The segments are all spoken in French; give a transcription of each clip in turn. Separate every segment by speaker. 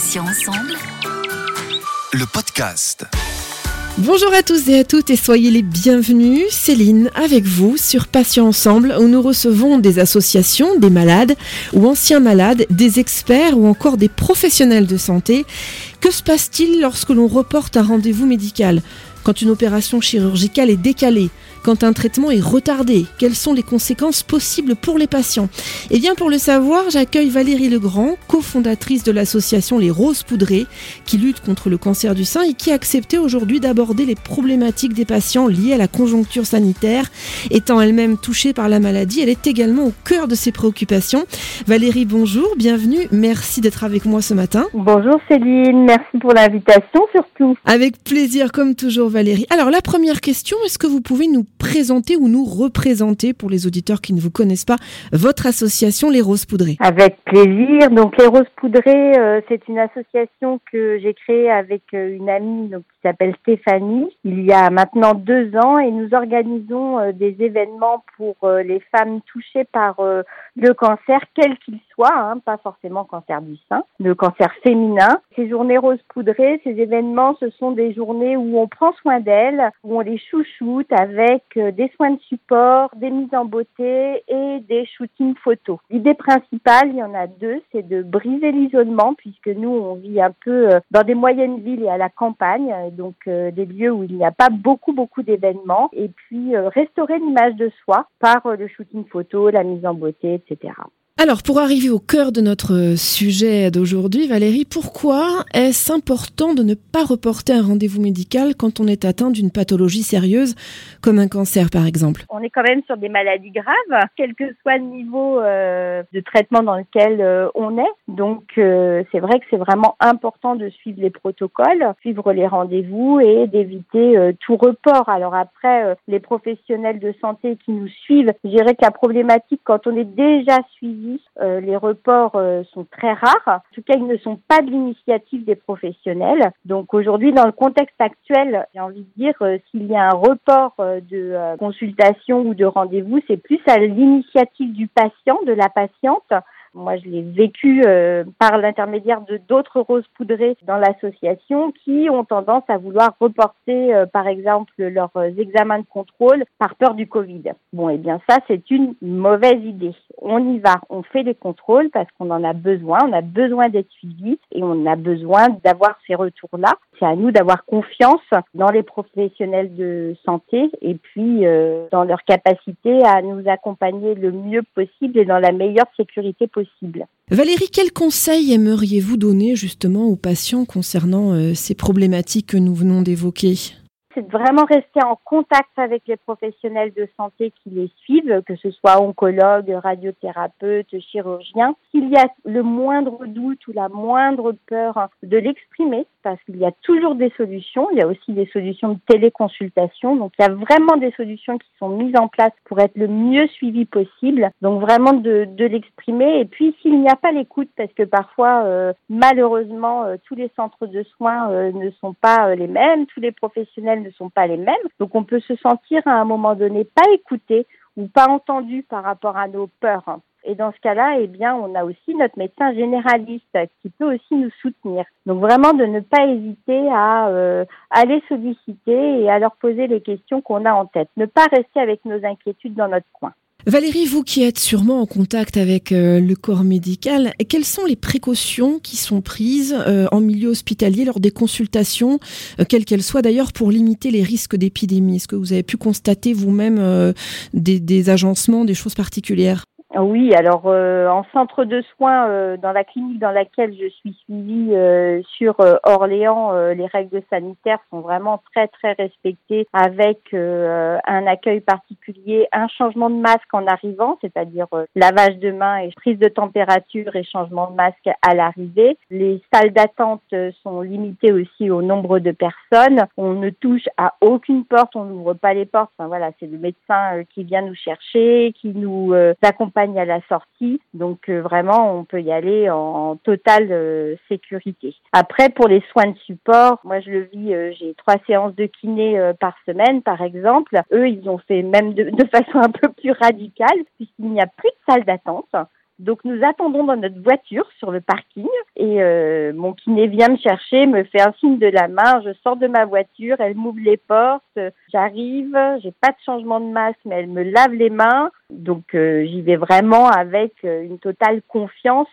Speaker 1: Passions ensemble.
Speaker 2: Le podcast.
Speaker 3: Bonjour à tous et à toutes et soyez les bienvenus. Céline avec vous sur Patients Ensemble où nous recevons des associations, des malades ou anciens malades, des experts ou encore des professionnels de santé. Que se passe-t-il lorsque l'on reporte un rendez-vous médical? Quand une opération chirurgicale est décalée quand un traitement est retardé Quelles sont les conséquences possibles pour les patients? Eh bien, pour le savoir, j'accueille Valérie Legrand, cofondatrice de l'association Les Roses Poudrées, qui lutte contre le cancer du sein et qui a accepté aujourd'hui d'aborder les problématiques des patients liées à la conjoncture sanitaire. Étant elle-même touchée par la maladie, elle est également au cœur de ses préoccupations. Valérie, bonjour, bienvenue. Merci d'être avec moi ce matin.
Speaker 4: Bonjour Céline, merci pour l'invitation surtout.
Speaker 3: Avec plaisir, comme toujours, Valérie. Alors, la première question, est-ce que vous pouvez nous présenter ou nous représenter, pour les auditeurs qui ne vous connaissent pas, votre association Les Roses Poudrées
Speaker 4: Avec plaisir. Donc Les Roses Poudrées, euh, c'est une association que j'ai créée avec euh, une amie donc, qui s'appelle Stéphanie il y a maintenant deux ans et nous organisons euh, des événements pour les femmes touchées par le cancer, quel qu'il soit, hein, pas forcément cancer du sein, le cancer féminin. Ces journées roses poudrées, ces événements, ce sont des journées où on prend soin d'elles, où on les chouchoute avec euh, des soins de support, des mises en beauté et des shootings photos. L'idée principale, il y en a deux, c'est de briser l'isolement puisque nous, on vit un peu euh, dans des moyennes villes et à la campagne, donc euh, des lieux où il n'y a pas beaucoup, beaucoup d'événements et puis restaurer l'image de soi par le shooting photo, la mise en beauté, etc.
Speaker 3: Alors, pour arriver au cœur de notre sujet d'aujourd'hui, Valérie, pourquoi est-ce important de ne pas reporter un rendez-vous médical quand on est atteint d'une pathologie sérieuse, comme un cancer par exemple?
Speaker 4: On est quand même sur des maladies graves, quel que soit le niveau euh, de traitement dans lequel euh, on est. Donc, euh, c'est vrai que c'est vraiment important de suivre les protocoles, suivre les rendez-vous et d'éviter tout report. Alors après, les professionnels de santé qui nous suivent, je dirais que la problématique, quand on est déjà suivi, euh, les reports euh, sont très rares. En tout cas, ils ne sont pas de l'initiative des professionnels. Donc aujourd'hui, dans le contexte actuel, j'ai envie de dire, euh, s'il y a un report de consultation ou de rendez-vous, c'est plus à l'initiative du patient, de la patiente, moi, je l'ai vécu euh, par l'intermédiaire de d'autres roses poudrées dans l'association qui ont tendance à vouloir reporter, euh, par exemple, leurs examens de contrôle par peur du Covid. Bon, eh bien, ça, c'est une mauvaise idée. On y va, on fait les contrôles parce qu'on en a besoin, on a besoin d'être suivi et on a besoin d'avoir ces retours-là. C'est à nous d'avoir confiance dans les professionnels de santé et puis euh, dans leur capacité à nous accompagner le mieux possible et dans la meilleure sécurité possible
Speaker 3: Valérie, quels conseils aimeriez-vous donner justement aux patients concernant euh, ces problématiques que nous venons d'évoquer?
Speaker 4: C'est vraiment rester en contact avec les professionnels de santé qui les suivent, que ce soit oncologues, radiothérapeutes, chirurgiens. S'il y a le moindre doute ou la moindre peur de l'exprimer, parce qu'il y a toujours des solutions, il y a aussi des solutions de téléconsultation, donc il y a vraiment des solutions qui sont mises en place pour être le mieux suivi possible, donc vraiment de, de l'exprimer. Et puis s'il n'y a pas l'écoute, parce que parfois, euh, malheureusement, euh, tous les centres de soins euh, ne sont pas les mêmes, tous les professionnels ne sont pas les mêmes. Donc on peut se sentir à un moment donné pas écouté ou pas entendu par rapport à nos peurs. Et dans ce cas-là, eh bien, on a aussi notre médecin généraliste qui peut aussi nous soutenir. Donc vraiment de ne pas hésiter à euh, aller solliciter et à leur poser les questions qu'on a en tête. Ne pas rester avec nos inquiétudes dans notre coin.
Speaker 3: Valérie, vous qui êtes sûrement en contact avec euh, le corps médical, quelles sont les précautions qui sont prises euh, en milieu hospitalier lors des consultations, euh, quelles qu'elles soient d'ailleurs, pour limiter les risques d'épidémie? Est-ce que vous avez pu constater vous-même des, des agencements, des choses particulières?
Speaker 4: Oui, alors euh, en centre de soins, euh, dans la clinique dans laquelle je suis suivie euh, sur Orléans, les règles sanitaires sont vraiment très très respectées avec un accueil particulier, un changement de masque en arrivant, c'est-à-dire lavage de mains et prise de température et changement de masque à l'arrivée. Les salles d'attente sont limitées aussi au nombre de personnes. On ne touche à aucune porte, on n'ouvre pas les portes. Enfin voilà, c'est le médecin qui vient nous chercher, qui nous accompagne à la sortie. Donc euh, vraiment, on peut y aller en, totale euh, sécurité. Après, pour les soins de support, moi je le vis, euh, j'ai trois séances de kiné par semaine, par exemple. Eux, ils ont fait même de, de façon un peu plus radicale, puisqu'il n'y a plus de salle d'attente. Donc nous attendons dans notre voiture sur le parking et euh, mon kiné vient me chercher, me fait un signe de la main, je sors de ma voiture, elle m'ouvre les portes, j'arrive, j'ai pas de changement de masque mais elle me lave les mains. Donc euh, j'y vais vraiment avec euh, une totale confiance.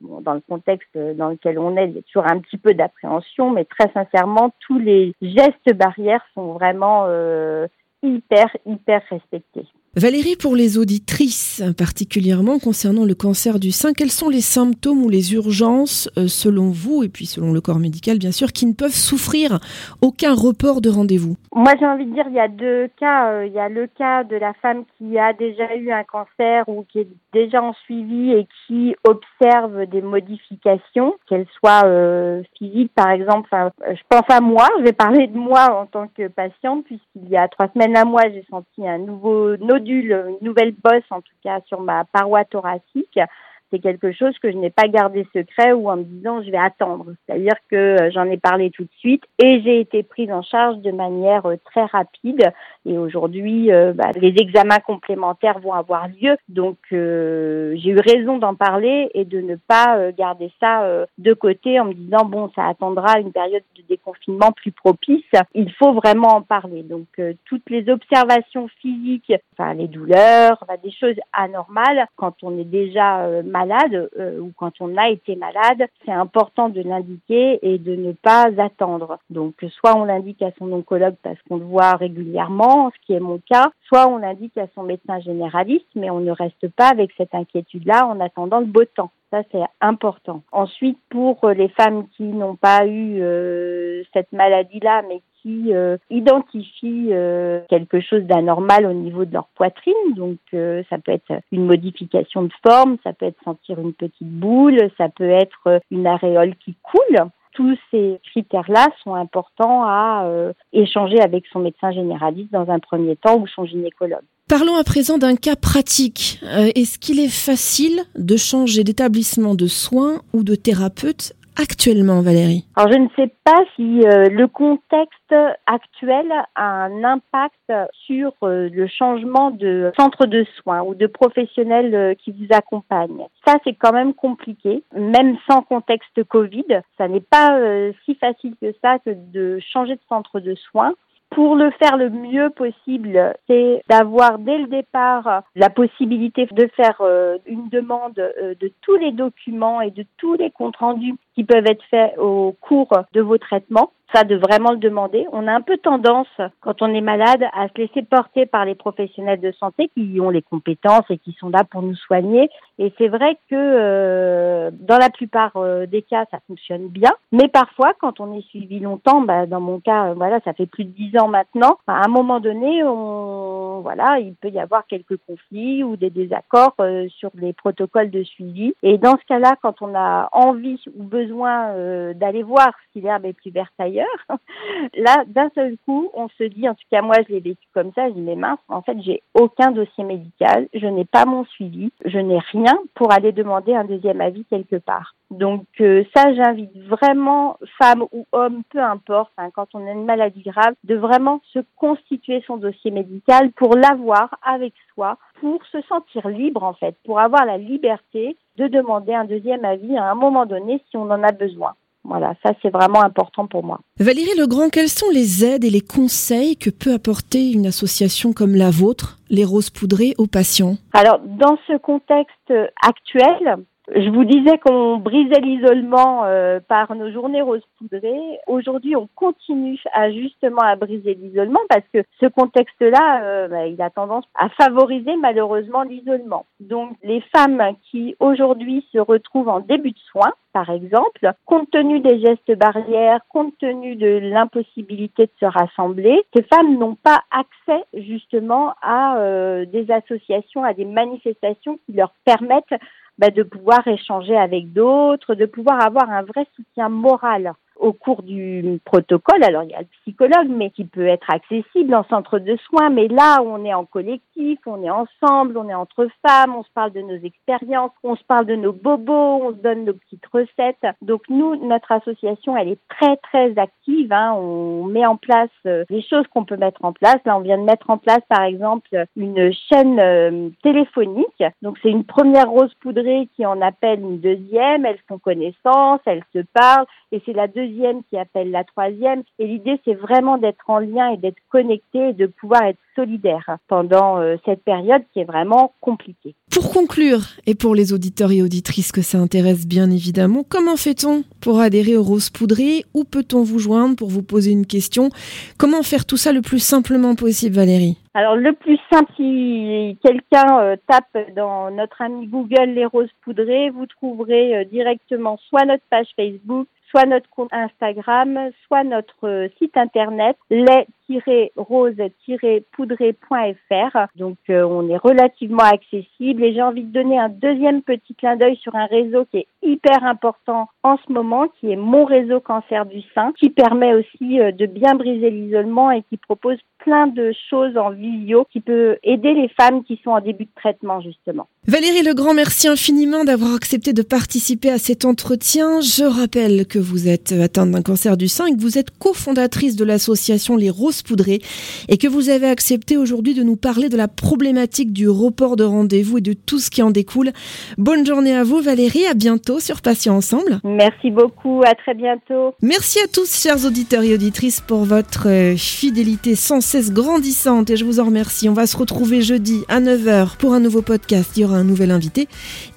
Speaker 4: dans le contexte dans lequel on est, il y a toujours un petit peu d'appréhension, mais très sincèrement, tous les gestes barrières sont vraiment hyper, hyper respectés.
Speaker 3: Valérie, pour les auditrices, particulièrement concernant le cancer du sein, quels sont les symptômes ou les urgences, euh, selon vous, et puis selon le corps médical, bien sûr, qui ne peuvent souffrir aucun report de rendez-vous?
Speaker 4: Moi, j'ai envie de dire, il y a deux cas. Euh, il y a le cas de la femme qui a déjà eu un cancer ou qui est déjà en suivi et qui observe des modifications, qu'elles soient euh, physiques, par exemple. je pense à moi, je vais parler de moi en tant que patiente, puisqu'il y a trois semaines à moi, j'ai senti un nouveau une nouvelle bosse en tout cas sur ma paroi thoracique, c'est quelque chose que je n'ai pas gardé secret ou en me disant je vais attendre. C'est-à-dire que euh, j'en ai parlé tout de suite et j'ai été prise en charge de manière euh, très rapide. Et aujourd'hui, euh, bah, les examens complémentaires vont avoir lieu. Donc j'ai eu raison d'en parler et de ne pas garder ça de côté en me disant bon ça attendra une période de déconfinement plus propice. Il faut vraiment en parler. Donc toutes les observations physiques, enfin les douleurs, des choses anormales quand on est déjà malade euh, ou quand on a été malade, c'est important de l'indiquer et de ne pas attendre. Donc soit on l'indique à son oncologue parce qu'on le voit régulièrement, ce qui est mon cas, soit on l'indique à son médecin généraliste, mais on ne reste pas avec cette inquiétude-là en attendant le beau temps. Ça, c'est important. Ensuite, pour les femmes qui n'ont pas eu euh, cette maladie-là, mais qui euh, identifient euh, quelque chose d'anormal au niveau de leur poitrine. Donc euh, ça peut être une modification de forme, ça peut être sentir une petite boule, ça peut être une aréole qui coule tous ces critères-là sont importants à échanger avec son médecin généraliste dans un premier temps ou son gynécologue.
Speaker 3: Parlons à présent d'un cas pratique. Est-ce qu'il est facile de changer d'établissement de soins ou de thérapeute actuellement, Valérie?
Speaker 4: Alors, je ne sais pas si euh, le contexte actuel a un impact sur euh, le changement de centre de soins ou de professionnels euh, qui vous accompagnent. Ça, c'est quand même compliqué, même sans contexte Covid. Ça n'est pas si facile que ça que de changer de centre de soins pour le faire le mieux possible, c'est d'avoir dès le départ la possibilité de faire une demande de tous les documents et de tous les comptes rendus qui peuvent être faits au cours de vos traitements. Ça, de vraiment le demander. On a un peu tendance, quand on est malade, à se laisser porter par les professionnels de santé qui ont les compétences et qui sont là pour nous soigner. Et c'est vrai que euh, dans la plupart euh, des cas, ça fonctionne bien. Mais parfois, quand on est suivi longtemps, bah, dans mon cas, euh, voilà, ça fait plus de dix ans maintenant. à un moment donné, on, voilà, il peut y avoir quelques conflits ou des désaccords sur les protocoles de suivi. Et dans ce cas-là, quand on a envie ou besoin besoin euh, d'aller voir si l'herbe est plus verte ailleurs. Là, d'un seul coup, on se dit, en tout cas moi je l'ai vécu comme ça, je dis mais mince, en fait j'ai aucun dossier médical, je n'ai pas mon suivi, je n'ai rien pour aller demander un deuxième avis quelque part. Donc euh, ça, j'invite vraiment, femme ou homme, peu importe, hein, quand on a une maladie grave, de vraiment se constituer son dossier médical pour l'avoir avec soi, pour se sentir libre en fait, pour avoir la liberté de demander un deuxième avis à un moment donné si on en a besoin. Voilà, ça c'est vraiment important pour moi.
Speaker 3: Valérie Legrand, quelles sont les aides et les conseils que peut apporter une association comme la vôtre, les Roses Poudrées, aux patients?
Speaker 4: Alors, dans ce contexte actuel, je vous disais qu'on brisait l'isolement euh, par nos journées rose poudrées. Aujourd'hui, on continue à justement à briser l'isolement parce que ce contexte-là, euh, bah, il a tendance à favoriser malheureusement l'isolement. Donc, les femmes qui aujourd'hui se retrouvent en début de soins, par exemple, compte tenu des gestes barrières, compte tenu de l'impossibilité de se rassembler, ces femmes n'ont pas accès justement à euh, des associations, à des manifestations qui leur permettent bah, de pouvoir échanger avec d'autres, de pouvoir avoir un vrai soutien moral. Au cours du protocole. Alors il y a le psychologue, mais qui peut être accessible en centre de soins. Mais là, on est en collectif, on est ensemble, on est entre femmes, on se parle de nos expériences, on se parle de nos bobos, on se donne nos petites recettes. Donc nous, notre association, elle est très très active. Hein. On met en place euh, les choses qu'on peut mettre en place. Là, on vient de mettre en place, par exemple, une chaîne euh, téléphonique. Donc c'est une première rose poudrée qui en appelle une deuxième. Elles font connaissance, elles se parlent, et c'est la deuxième qui appelle la troisième. Et l'idée, c'est vraiment d'être en lien et d'être connecté et de pouvoir être solidaire pendant euh, cette période qui est vraiment compliquée.
Speaker 3: Pour conclure, et pour les auditeurs et auditrices que ça intéresse bien évidemment, comment fait-on pour adhérer aux roses poudrées Où peut-on vous joindre pour vous poser une question? Comment faire tout ça le plus simplement possible, Valérie?
Speaker 4: Alors le plus simple, si quelqu'un euh, tape dans notre ami Google les roses poudrées, vous trouverez euh, directement soit notre page Facebook, soit notre compte Instagram, soit notre site internet les-rose-poudré.fr. Donc euh, on est relativement accessible et j'ai envie de donner un deuxième petit clin d'œil sur un réseau qui est hyper important en ce moment, qui est mon réseau cancer du sein, qui permet aussi euh, de bien briser l'isolement et qui propose plein de choses en vidéo qui peut aider les femmes qui sont en début de traitement justement.
Speaker 3: Valérie Legrand, merci infiniment d'avoir accepté de participer à cet entretien. Je rappelle que vous êtes atteinte d'un cancer du sein et que vous êtes cofondatrice de l'association Les Roses Et que vous avez accepté aujourd'hui de nous parler de la problématique du report de rendez-vous et de tout ce qui en découle. Bonne journée à vous Valérie, à bientôt sur Patients Ensemble.
Speaker 4: Merci beaucoup, à très bientôt.
Speaker 3: Merci à tous chers auditeurs et auditrices pour votre euh, fidélité sans cesse grandissante et je vous en remercie. On va se retrouver jeudi à 9h pour un nouveau podcast. Il y aura un nouvel invité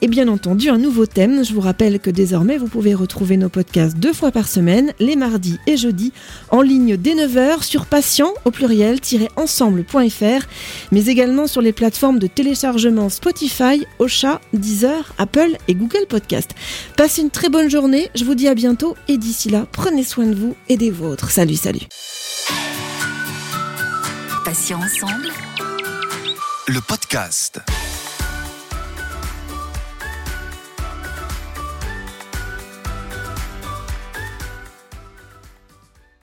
Speaker 3: et bien entendu un nouveau thème. Je vous rappelle que désormais vous pouvez retrouver nos podcasts deux fois par semaine, les mardis et jeudis, en ligne dès 9h sur patient au pluriel-ensemble.fr, mais également sur les plateformes de téléchargement Spotify, Ocha, Deezer, Apple et Google Podcast. Passez une très bonne journée, je vous dis à bientôt et d'ici là, prenez soin de vous et des vôtres. Salut, salut.
Speaker 2: Patient ensemble. Le podcast.